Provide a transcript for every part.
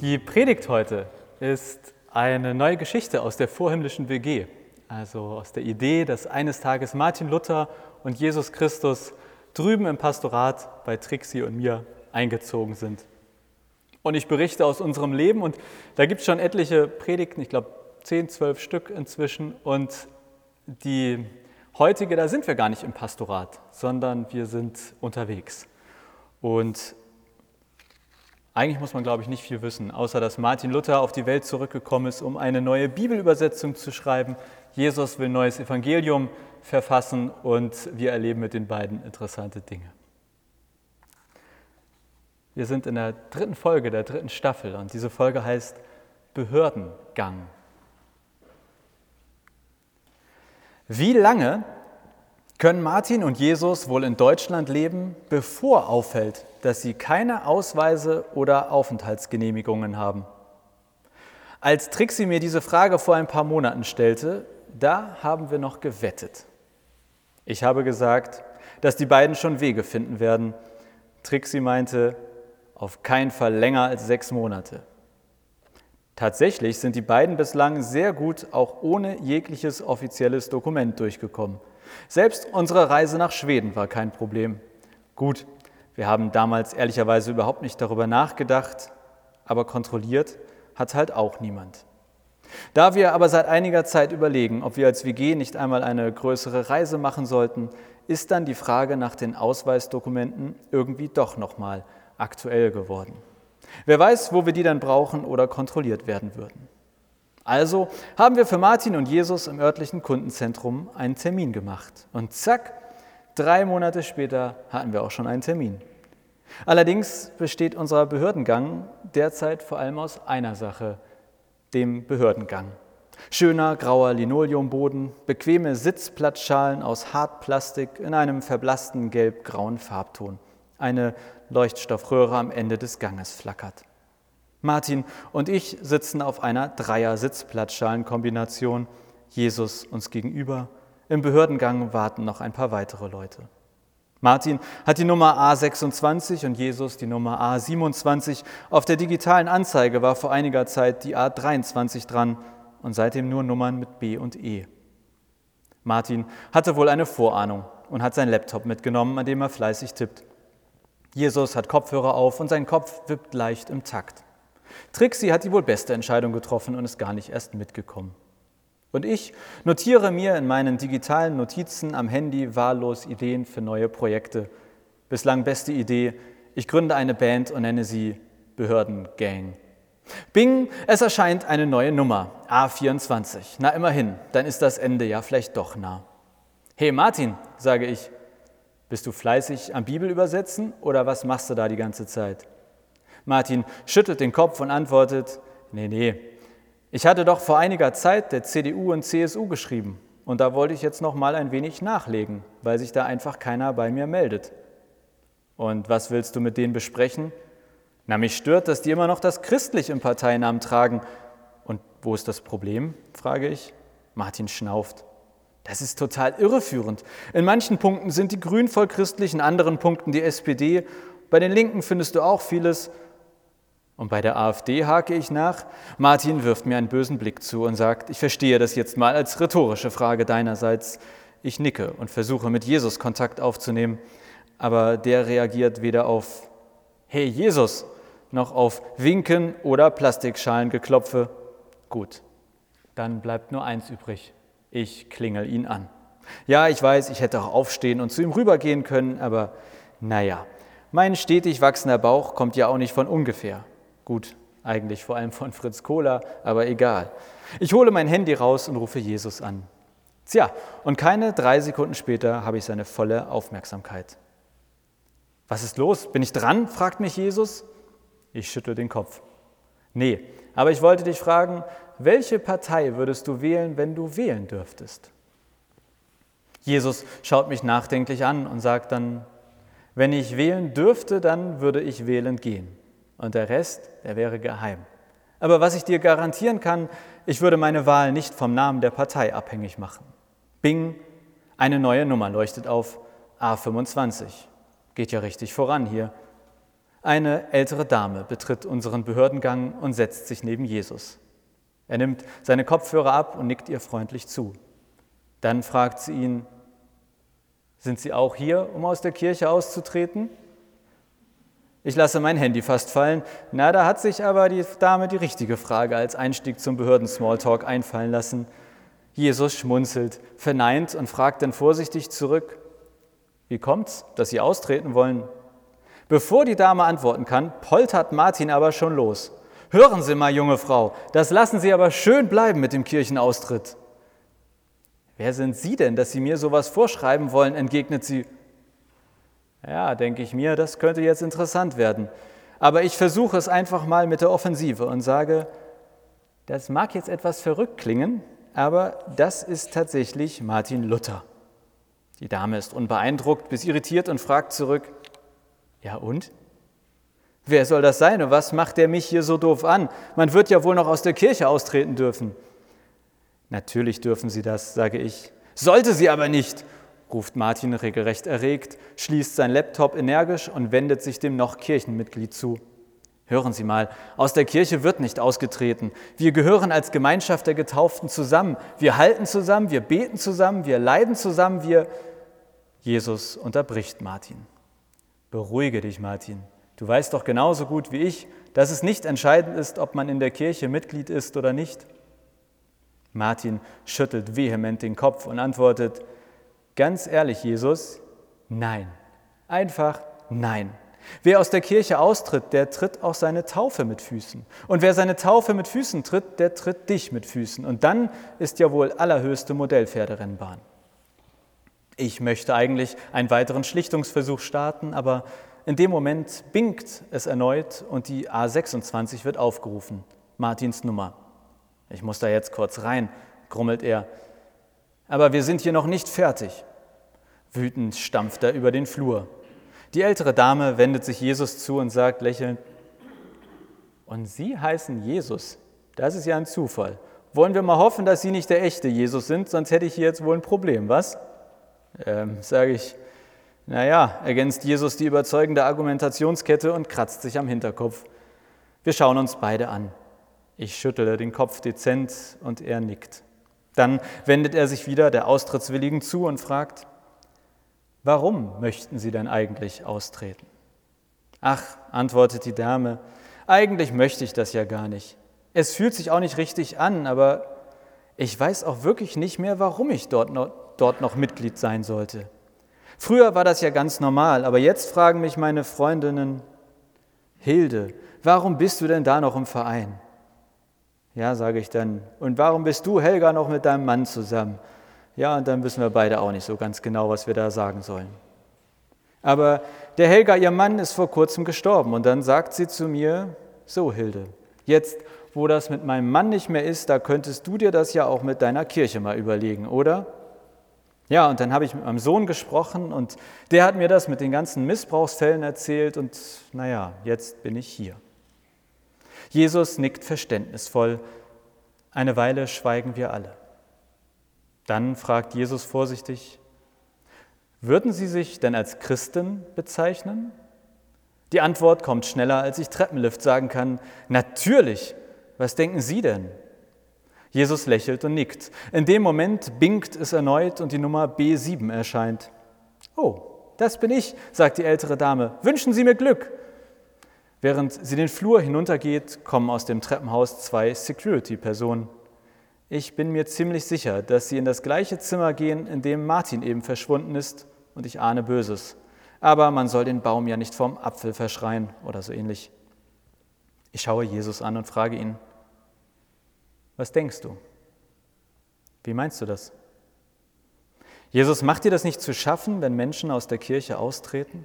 Die Predigt heute ist eine neue Geschichte aus der vorhimmlischen WG, also aus der Idee, dass eines Tages Martin Luther und Jesus Christus drüben im Pastorat bei Trixie und mir eingezogen sind. Und ich berichte aus unserem Leben und da gibt es schon etliche Predigten, ich glaube 10, 12 Stück inzwischen. Und die heutige, da sind wir gar nicht im Pastorat, sondern wir sind unterwegs. Und eigentlich muss man, glaube ich, nicht viel wissen, außer dass Martin Luther auf die Welt zurückgekommen ist, um eine neue Bibelübersetzung zu schreiben. Jesus will ein neues Evangelium verfassen und wir erleben mit den beiden interessante Dinge. Wir sind in der dritten Folge der dritten Staffel und diese Folge heißt Behördengang. Wie lange können Martin und Jesus wohl in Deutschland leben, bevor auffällt, dass sie keine Ausweise oder Aufenthaltsgenehmigungen haben? Als Trixie mir diese Frage vor ein paar Monaten stellte, da haben wir noch gewettet. Ich habe gesagt, dass die beiden schon Wege finden werden. Trixie meinte, auf keinen Fall länger als sechs Monate. Tatsächlich sind die beiden bislang sehr gut auch ohne jegliches offizielles Dokument durchgekommen. Selbst unsere Reise nach Schweden war kein Problem. Gut, wir haben damals ehrlicherweise überhaupt nicht darüber nachgedacht, aber kontrolliert hat halt auch niemand. Da wir aber seit einiger Zeit überlegen, ob wir als WG nicht einmal eine größere Reise machen sollten, ist dann die Frage nach den Ausweisdokumenten irgendwie doch nochmal aktuell geworden. Wer weiß, wo wir die dann brauchen oder kontrolliert werden würden. Also haben wir für Martin und Jesus im örtlichen Kundenzentrum einen Termin gemacht. Und zack, drei Monate später hatten wir auch schon einen Termin. Allerdings besteht unser Behördengang derzeit vor allem aus einer Sache, dem Behördengang. Schöner grauer Linoleumboden, bequeme Sitzplatzschalen aus Hartplastik in einem verblassten gelb-grauen Farbton. Eine Leuchtstoffröhre am Ende des Ganges flackert. Martin und ich sitzen auf einer Dreier-Sitzplatzschalenkombination, Jesus uns gegenüber. Im Behördengang warten noch ein paar weitere Leute. Martin hat die Nummer A26 und Jesus die Nummer A27. Auf der digitalen Anzeige war vor einiger Zeit die A23 dran und seitdem nur Nummern mit B und E. Martin hatte wohl eine Vorahnung und hat sein Laptop mitgenommen, an dem er fleißig tippt. Jesus hat Kopfhörer auf und sein Kopf wippt leicht im Takt. Trixie hat die wohl beste Entscheidung getroffen und ist gar nicht erst mitgekommen. Und ich notiere mir in meinen digitalen Notizen am Handy wahllos Ideen für neue Projekte. Bislang beste Idee, ich gründe eine Band und nenne sie Behördengang. Bing, es erscheint eine neue Nummer, A24. Na immerhin, dann ist das Ende ja vielleicht doch nah. Hey Martin, sage ich, bist du fleißig am Bibel übersetzen oder was machst du da die ganze Zeit? Martin schüttelt den Kopf und antwortet, nee, nee, ich hatte doch vor einiger Zeit der CDU und CSU geschrieben und da wollte ich jetzt noch mal ein wenig nachlegen, weil sich da einfach keiner bei mir meldet. Und was willst du mit denen besprechen? Na, mich stört, dass die immer noch das christlich im Parteinamen tragen. Und wo ist das Problem? frage ich. Martin schnauft. Das ist total irreführend. In manchen Punkten sind die Grünen voll christlich, in anderen Punkten die SPD. Bei den Linken findest du auch vieles. Und bei der AfD hake ich nach. Martin wirft mir einen bösen Blick zu und sagt, ich verstehe das jetzt mal als rhetorische Frage deinerseits. Ich nicke und versuche mit Jesus Kontakt aufzunehmen, aber der reagiert weder auf Hey Jesus noch auf Winken oder Plastikschalengeklopfe. Gut, dann bleibt nur eins übrig. Ich klingel ihn an. Ja, ich weiß, ich hätte auch aufstehen und zu ihm rübergehen können, aber naja, mein stetig wachsender Bauch kommt ja auch nicht von ungefähr. Gut, eigentlich vor allem von Fritz Kohler, aber egal. Ich hole mein Handy raus und rufe Jesus an. Tja, und keine drei Sekunden später habe ich seine volle Aufmerksamkeit. Was ist los? Bin ich dran? fragt mich Jesus. Ich schüttel den Kopf. Nee, aber ich wollte dich fragen, welche Partei würdest du wählen, wenn du wählen dürftest? Jesus schaut mich nachdenklich an und sagt dann, wenn ich wählen dürfte, dann würde ich wählen gehen und der Rest, der wäre geheim. Aber was ich dir garantieren kann, ich würde meine Wahl nicht vom Namen der Partei abhängig machen. Bing, eine neue Nummer leuchtet auf A25. Geht ja richtig voran hier. Eine ältere Dame betritt unseren Behördengang und setzt sich neben Jesus. Er nimmt seine Kopfhörer ab und nickt ihr freundlich zu. Dann fragt sie ihn, sind Sie auch hier, um aus der Kirche auszutreten? Ich lasse mein Handy fast fallen. Na, da hat sich aber die Dame die richtige Frage als Einstieg zum Behörden-Smalltalk einfallen lassen. Jesus schmunzelt, verneint und fragt dann vorsichtig zurück, wie kommt's, dass Sie austreten wollen? Bevor die Dame antworten kann, poltert Martin aber schon los. Hören Sie mal, junge Frau, das lassen Sie aber schön bleiben mit dem Kirchenaustritt. Wer sind Sie denn, dass Sie mir sowas vorschreiben wollen? entgegnet sie. Ja, denke ich mir, das könnte jetzt interessant werden. Aber ich versuche es einfach mal mit der Offensive und sage, das mag jetzt etwas verrückt klingen, aber das ist tatsächlich Martin Luther. Die Dame ist unbeeindruckt bis irritiert und fragt zurück, ja und? Wer soll das sein und was macht der mich hier so doof an? Man wird ja wohl noch aus der Kirche austreten dürfen. Natürlich dürfen Sie das, sage ich. Sollte sie aber nicht, ruft Martin regelrecht erregt, schließt sein Laptop energisch und wendet sich dem noch Kirchenmitglied zu. Hören Sie mal, aus der Kirche wird nicht ausgetreten. Wir gehören als Gemeinschaft der Getauften zusammen. Wir halten zusammen, wir beten zusammen, wir leiden zusammen, wir... Jesus unterbricht Martin. Beruhige dich, Martin. Du weißt doch genauso gut wie ich, dass es nicht entscheidend ist, ob man in der Kirche Mitglied ist oder nicht. Martin schüttelt vehement den Kopf und antwortet, ganz ehrlich, Jesus, nein. Einfach nein. Wer aus der Kirche austritt, der tritt auch seine Taufe mit Füßen. Und wer seine Taufe mit Füßen tritt, der tritt dich mit Füßen. Und dann ist ja wohl allerhöchste Modellpferderennbahn. Ich möchte eigentlich einen weiteren Schlichtungsversuch starten, aber in dem Moment binkt es erneut und die A26 wird aufgerufen. Martins Nummer. Ich muss da jetzt kurz rein, grummelt er. Aber wir sind hier noch nicht fertig. Wütend stampft er über den Flur. Die ältere Dame wendet sich Jesus zu und sagt lächelnd, und Sie heißen Jesus. Das ist ja ein Zufall. Wollen wir mal hoffen, dass Sie nicht der echte Jesus sind, sonst hätte ich hier jetzt wohl ein Problem, was? Ähm, Sage ich, naja, ergänzt Jesus die überzeugende Argumentationskette und kratzt sich am Hinterkopf. Wir schauen uns beide an. Ich schüttele den Kopf dezent und er nickt. Dann wendet er sich wieder der Austrittswilligen zu und fragt, warum möchten Sie denn eigentlich austreten? Ach, antwortet die Dame, eigentlich möchte ich das ja gar nicht. Es fühlt sich auch nicht richtig an, aber ich weiß auch wirklich nicht mehr, warum ich dort noch, dort noch Mitglied sein sollte. Früher war das ja ganz normal, aber jetzt fragen mich meine Freundinnen, Hilde, warum bist du denn da noch im Verein? Ja, sage ich dann. Und warum bist du, Helga, noch mit deinem Mann zusammen? Ja, und dann wissen wir beide auch nicht so ganz genau, was wir da sagen sollen. Aber der Helga, ihr Mann, ist vor kurzem gestorben. Und dann sagt sie zu mir, so Hilde, jetzt, wo das mit meinem Mann nicht mehr ist, da könntest du dir das ja auch mit deiner Kirche mal überlegen, oder? Ja, und dann habe ich mit meinem Sohn gesprochen und der hat mir das mit den ganzen Missbrauchsfällen erzählt und naja, jetzt bin ich hier. Jesus nickt verständnisvoll. Eine Weile schweigen wir alle. Dann fragt Jesus vorsichtig, würden Sie sich denn als Christen bezeichnen? Die Antwort kommt schneller, als ich Treppenlift sagen kann. Natürlich. Was denken Sie denn? Jesus lächelt und nickt. In dem Moment binkt es erneut und die Nummer B7 erscheint. Oh, das bin ich, sagt die ältere Dame. Wünschen Sie mir Glück. Während sie den Flur hinuntergeht, kommen aus dem Treppenhaus zwei Security-Personen. Ich bin mir ziemlich sicher, dass sie in das gleiche Zimmer gehen, in dem Martin eben verschwunden ist, und ich ahne Böses. Aber man soll den Baum ja nicht vom Apfel verschreien oder so ähnlich. Ich schaue Jesus an und frage ihn, was denkst du? Wie meinst du das? Jesus, macht dir das nicht zu schaffen, wenn Menschen aus der Kirche austreten?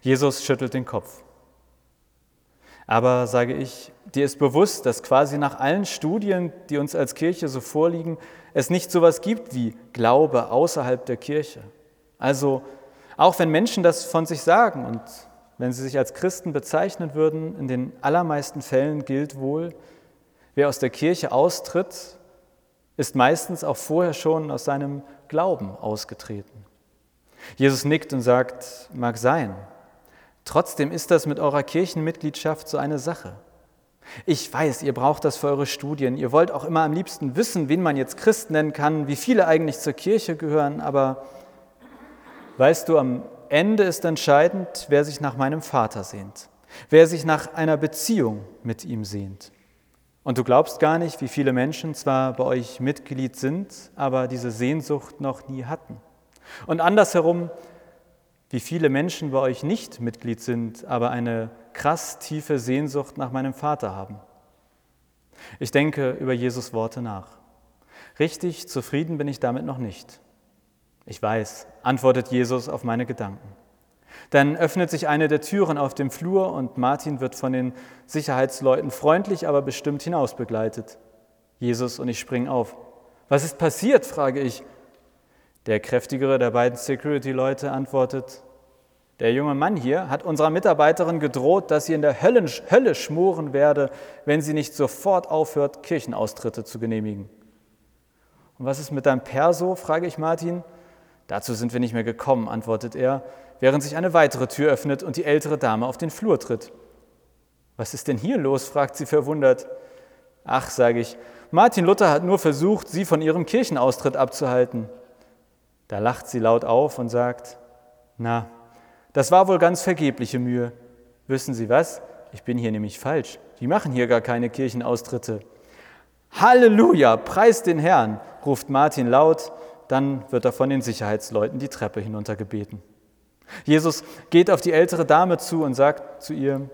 Jesus schüttelt den Kopf. Aber sage ich, dir ist bewusst, dass quasi nach allen Studien, die uns als Kirche so vorliegen, es nicht so etwas gibt wie Glaube außerhalb der Kirche. Also auch wenn Menschen das von sich sagen und wenn sie sich als Christen bezeichnen würden, in den allermeisten Fällen gilt wohl, wer aus der Kirche austritt, ist meistens auch vorher schon aus seinem Glauben ausgetreten. Jesus nickt und sagt, mag sein, Trotzdem ist das mit eurer Kirchenmitgliedschaft so eine Sache. Ich weiß, ihr braucht das für eure Studien. Ihr wollt auch immer am liebsten wissen, wen man jetzt Christ nennen kann, wie viele eigentlich zur Kirche gehören. Aber weißt du, am Ende ist entscheidend, wer sich nach meinem Vater sehnt, wer sich nach einer Beziehung mit ihm sehnt. Und du glaubst gar nicht, wie viele Menschen zwar bei euch Mitglied sind, aber diese Sehnsucht noch nie hatten. Und andersherum, wie viele Menschen bei euch nicht Mitglied sind, aber eine krass tiefe Sehnsucht nach meinem Vater haben. Ich denke über Jesus Worte nach. Richtig zufrieden bin ich damit noch nicht. Ich weiß, antwortet Jesus auf meine Gedanken. Dann öffnet sich eine der Türen auf dem Flur und Martin wird von den Sicherheitsleuten freundlich, aber bestimmt hinaus begleitet. Jesus und ich springen auf. Was ist passiert? frage ich. Der kräftigere der beiden Security-Leute antwortet, der junge Mann hier hat unserer Mitarbeiterin gedroht, dass sie in der Hölle, Hölle schmoren werde, wenn sie nicht sofort aufhört, Kirchenaustritte zu genehmigen. Und was ist mit deinem Perso? frage ich Martin. Dazu sind wir nicht mehr gekommen, antwortet er, während sich eine weitere Tür öffnet und die ältere Dame auf den Flur tritt. Was ist denn hier los? fragt sie verwundert. Ach, sage ich, Martin Luther hat nur versucht, sie von ihrem Kirchenaustritt abzuhalten. Da lacht sie laut auf und sagt, na, das war wohl ganz vergebliche Mühe. Wissen Sie was? Ich bin hier nämlich falsch. Die machen hier gar keine Kirchenaustritte. Halleluja, preis den Herrn, ruft Martin laut, dann wird er von den Sicherheitsleuten die Treppe hinuntergebeten. Jesus geht auf die ältere Dame zu und sagt zu ihr,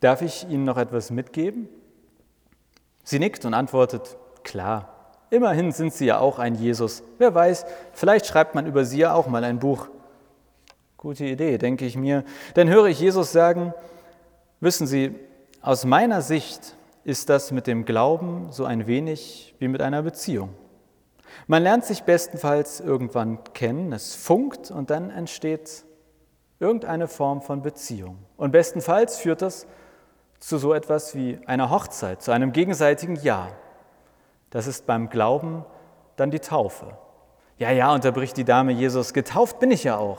darf ich Ihnen noch etwas mitgeben? Sie nickt und antwortet, klar, immerhin sind Sie ja auch ein Jesus. Wer weiß, vielleicht schreibt man über Sie ja auch mal ein Buch. Gute Idee, denke ich mir. Dann höre ich Jesus sagen, wissen Sie, aus meiner Sicht ist das mit dem Glauben so ein wenig wie mit einer Beziehung. Man lernt sich bestenfalls irgendwann kennen, es funkt und dann entsteht irgendeine Form von Beziehung. Und bestenfalls führt das zu so etwas wie einer Hochzeit, zu einem gegenseitigen Ja. Das ist beim Glauben dann die Taufe. Ja, ja, unterbricht die Dame Jesus, getauft bin ich ja auch.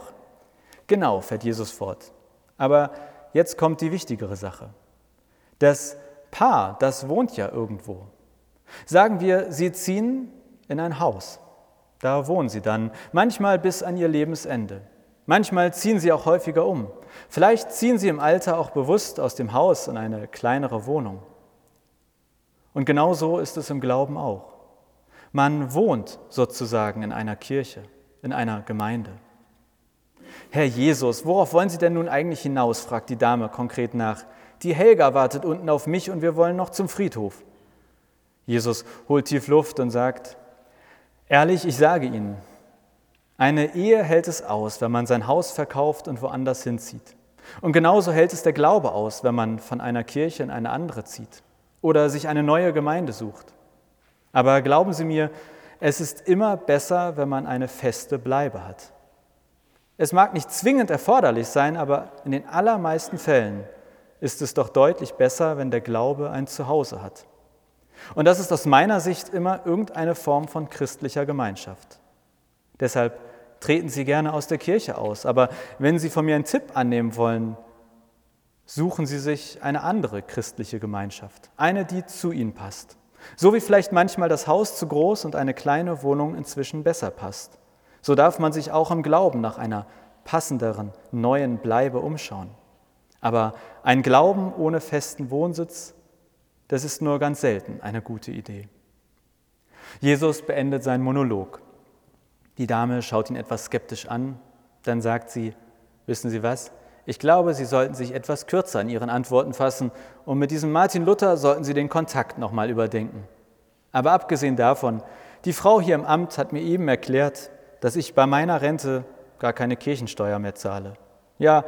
Genau, fährt Jesus fort. Aber jetzt kommt die wichtigere Sache. Das Paar, das wohnt ja irgendwo. Sagen wir, sie ziehen in ein Haus. Da wohnen sie dann, manchmal bis an ihr Lebensende. Manchmal ziehen sie auch häufiger um. Vielleicht ziehen sie im Alter auch bewusst aus dem Haus in eine kleinere Wohnung. Und genau so ist es im Glauben auch. Man wohnt sozusagen in einer Kirche, in einer Gemeinde. Herr Jesus, worauf wollen Sie denn nun eigentlich hinaus? fragt die Dame konkret nach. Die Helga wartet unten auf mich und wir wollen noch zum Friedhof. Jesus holt tief Luft und sagt, ehrlich, ich sage Ihnen, eine Ehe hält es aus, wenn man sein Haus verkauft und woanders hinzieht. Und genauso hält es der Glaube aus, wenn man von einer Kirche in eine andere zieht oder sich eine neue Gemeinde sucht. Aber glauben Sie mir, es ist immer besser, wenn man eine feste Bleibe hat. Es mag nicht zwingend erforderlich sein, aber in den allermeisten Fällen ist es doch deutlich besser, wenn der Glaube ein Zuhause hat. Und das ist aus meiner Sicht immer irgendeine Form von christlicher Gemeinschaft. Deshalb treten Sie gerne aus der Kirche aus, aber wenn Sie von mir einen Tipp annehmen wollen, suchen Sie sich eine andere christliche Gemeinschaft, eine, die zu Ihnen passt. So wie vielleicht manchmal das Haus zu groß und eine kleine Wohnung inzwischen besser passt. So darf man sich auch im Glauben nach einer passenderen, neuen Bleibe umschauen. Aber ein Glauben ohne festen Wohnsitz, das ist nur ganz selten eine gute Idee. Jesus beendet seinen Monolog. Die Dame schaut ihn etwas skeptisch an, dann sagt sie, wissen Sie was, ich glaube, Sie sollten sich etwas kürzer in Ihren Antworten fassen und mit diesem Martin Luther sollten Sie den Kontakt nochmal überdenken. Aber abgesehen davon, die Frau hier im Amt hat mir eben erklärt, dass ich bei meiner Rente gar keine Kirchensteuer mehr zahle. Ja,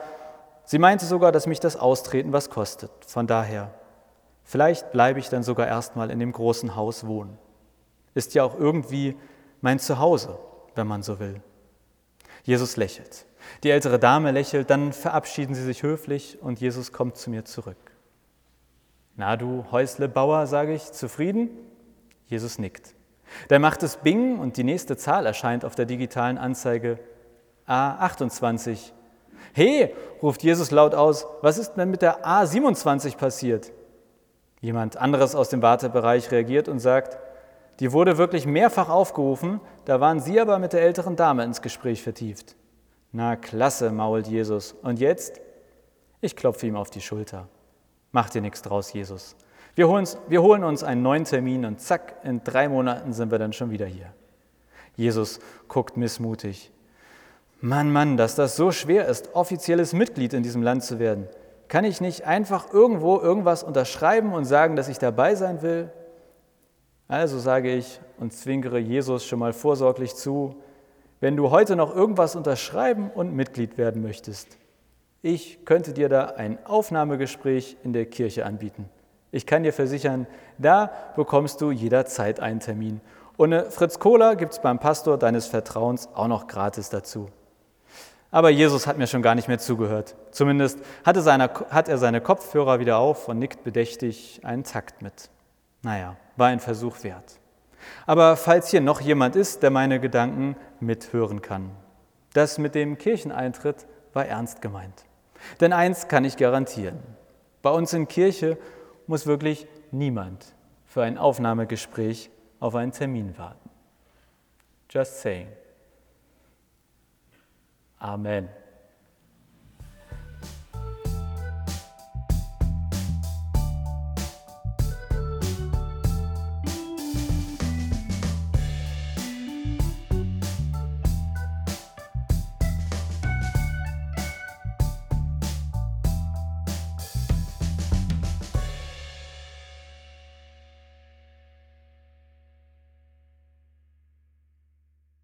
sie meinte sogar, dass mich das Austreten was kostet. Von daher, vielleicht bleibe ich dann sogar erstmal in dem großen Haus wohnen. Ist ja auch irgendwie mein Zuhause, wenn man so will. Jesus lächelt. Die ältere Dame lächelt, dann verabschieden sie sich höflich und Jesus kommt zu mir zurück. Na du Häuslebauer, sage ich, zufrieden? Jesus nickt. Dann macht es Bing und die nächste Zahl erscheint auf der digitalen Anzeige A28. He, ruft Jesus laut aus, was ist denn mit der A27 passiert? Jemand anderes aus dem Wartebereich reagiert und sagt, die wurde wirklich mehrfach aufgerufen, da waren Sie aber mit der älteren Dame ins Gespräch vertieft. Na klasse, mault Jesus. Und jetzt? Ich klopfe ihm auf die Schulter. Mach dir nichts draus, Jesus. Wir, wir holen uns einen neuen Termin und zack, in drei Monaten sind wir dann schon wieder hier. Jesus guckt missmutig. Mann, Mann, dass das so schwer ist, offizielles Mitglied in diesem Land zu werden. Kann ich nicht einfach irgendwo irgendwas unterschreiben und sagen, dass ich dabei sein will? Also sage ich und zwinkere Jesus schon mal vorsorglich zu, wenn du heute noch irgendwas unterschreiben und Mitglied werden möchtest, ich könnte dir da ein Aufnahmegespräch in der Kirche anbieten. Ich kann dir versichern, da bekommst du jederzeit einen Termin. Und eine Fritz Cola gibt es beim Pastor deines Vertrauens auch noch gratis dazu. Aber Jesus hat mir schon gar nicht mehr zugehört. Zumindest hatte seine, hat er seine Kopfhörer wieder auf und nickt bedächtig einen Takt mit. Naja, war ein Versuch wert. Aber falls hier noch jemand ist, der meine Gedanken mithören kann, das mit dem Kircheneintritt war ernst gemeint. Denn eins kann ich garantieren, bei uns in Kirche muss wirklich niemand für ein Aufnahmegespräch auf einen Termin warten. Just saying. Amen.